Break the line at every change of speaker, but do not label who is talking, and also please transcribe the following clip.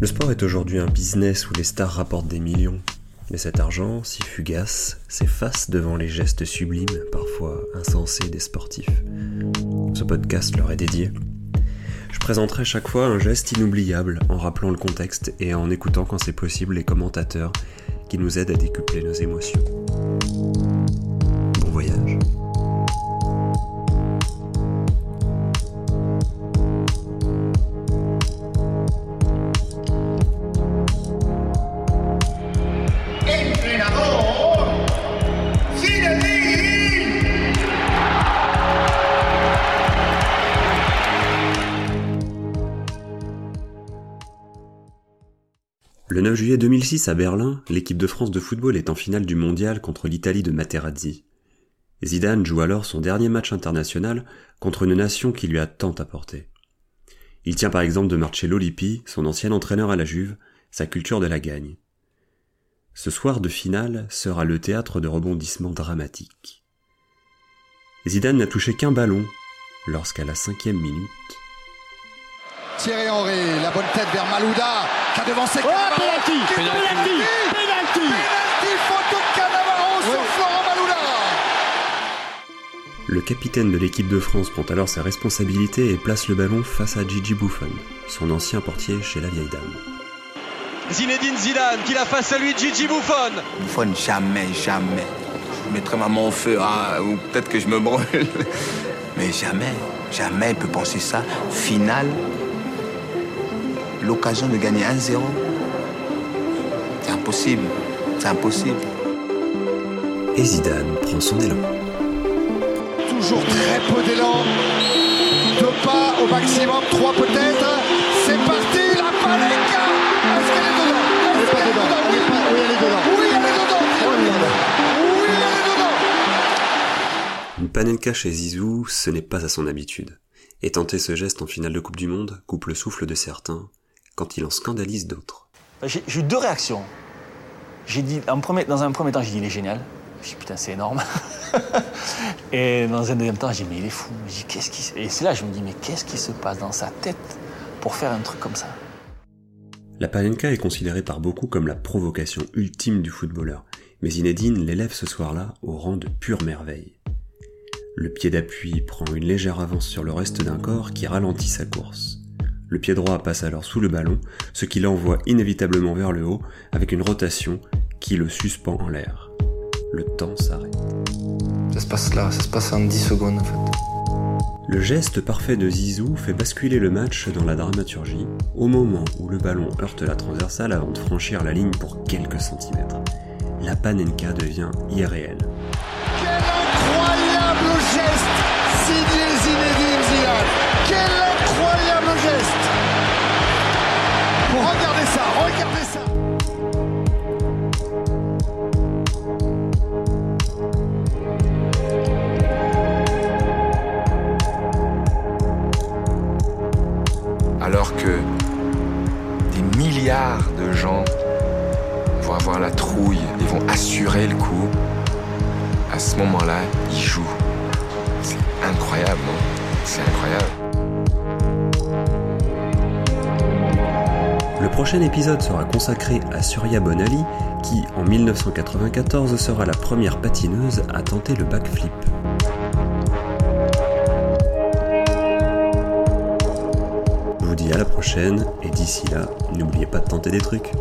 Le sport est aujourd'hui un business où les stars rapportent des millions. Mais cet argent, si fugace, s'efface devant les gestes sublimes, parfois insensés des sportifs. Ce podcast leur est dédié. Je présenterai chaque fois un geste inoubliable en rappelant le contexte et en écoutant quand c'est possible les commentateurs qui nous aident à décupler nos émotions. Le 9 juillet 2006 à Berlin, l'équipe de France de football est en finale du mondial contre l'Italie de Materazzi. Zidane joue alors son dernier match international contre une nation qui lui a tant apporté. Il tient par exemple de Marcello Lippi, son ancien entraîneur à la Juve, sa culture de la gagne. Ce soir de finale sera le théâtre de rebondissements dramatiques. Zidane n'a touché qu'un ballon lorsqu'à la cinquième minute,
Thierry Henry, la bonne tête vers Malouda, qui a devancé
Oh,
Cannavaro.
penalty,
Qui-
penalty, penalty.
Penalty, faute de Cannavaro sur Florent Malouda.
le capitaine de l'équipe de France prend alors ses responsabilités et place le ballon face à Gigi Buffon, son ancien portier chez la vieille dame.
Zinedine Zidane qui l'a face à lui Gigi Buffon.
Buffon, jamais, jamais. Je mettrai ma main au feu, ah, ou peut-être que je me brûle. Mais jamais, jamais il peut penser ça. Finale, l'occasion de gagner 1-0. C'est impossible, c'est impossible.
Et Zidane prend son élan.
Toujours très peu d'élan. Deux pas au maximum, trois peut-être. C'est parti, la Panenka. Est-ce qu'elle est dedans? Est-ce qu'elle est dedans? Oui, oui, elle est dedans. Oui, elle est dedans. Oui, elle est dedans.
Une panenka chez Zizou, ce n'est pas à son habitude. Et tenter ce geste en finale de Coupe du Monde coupe le souffle de certains, quand il en scandalise d'autres.
J'ai eu deux réactions. J'ai dit, en premier- dans un premier temps, j'ai dit, il est génial. J'ai dit, putain, c'est énorme. Et dans un deuxième temps, j'ai dit, mais il est fou. Dit, qu'est-ce qui... Et c'est là que je me dis, mais qu'est-ce qui se passe dans sa tête pour faire un truc comme ça?
La panenka est considérée par beaucoup comme la provocation ultime du footballeur, mais Zinedine l'élève ce soir-là au rang de pure merveille. Le pied d'appui prend une légère avance sur le reste d'un corps qui ralentit sa course. Le pied droit passe alors sous le ballon, ce qui l'envoie inévitablement vers le haut avec une rotation qui le suspend en l'air. Le temps s'arrête.
Ça se passe là, ça se passe en 10 secondes en fait.
Le geste parfait de Zizou fait basculer le match dans la dramaturgie au moment où le ballon heurte la transversale avant de franchir la ligne pour quelques centimètres. La panenka devient irréelle.
Quel incroyable geste signé Zinedine Zidane. Quel
Alors que des milliards de gens vont avoir la trouille et vont assurer le coup, à ce moment-là, ils jouent. C'est incroyable, non? C'est incroyable.
Le prochain épisode sera consacré à Surya Bonali qui, en 1994, sera la première patineuse à tenter le backflip. Vous dis à la prochaine et d'ici là, n'oubliez pas de tenter des trucs.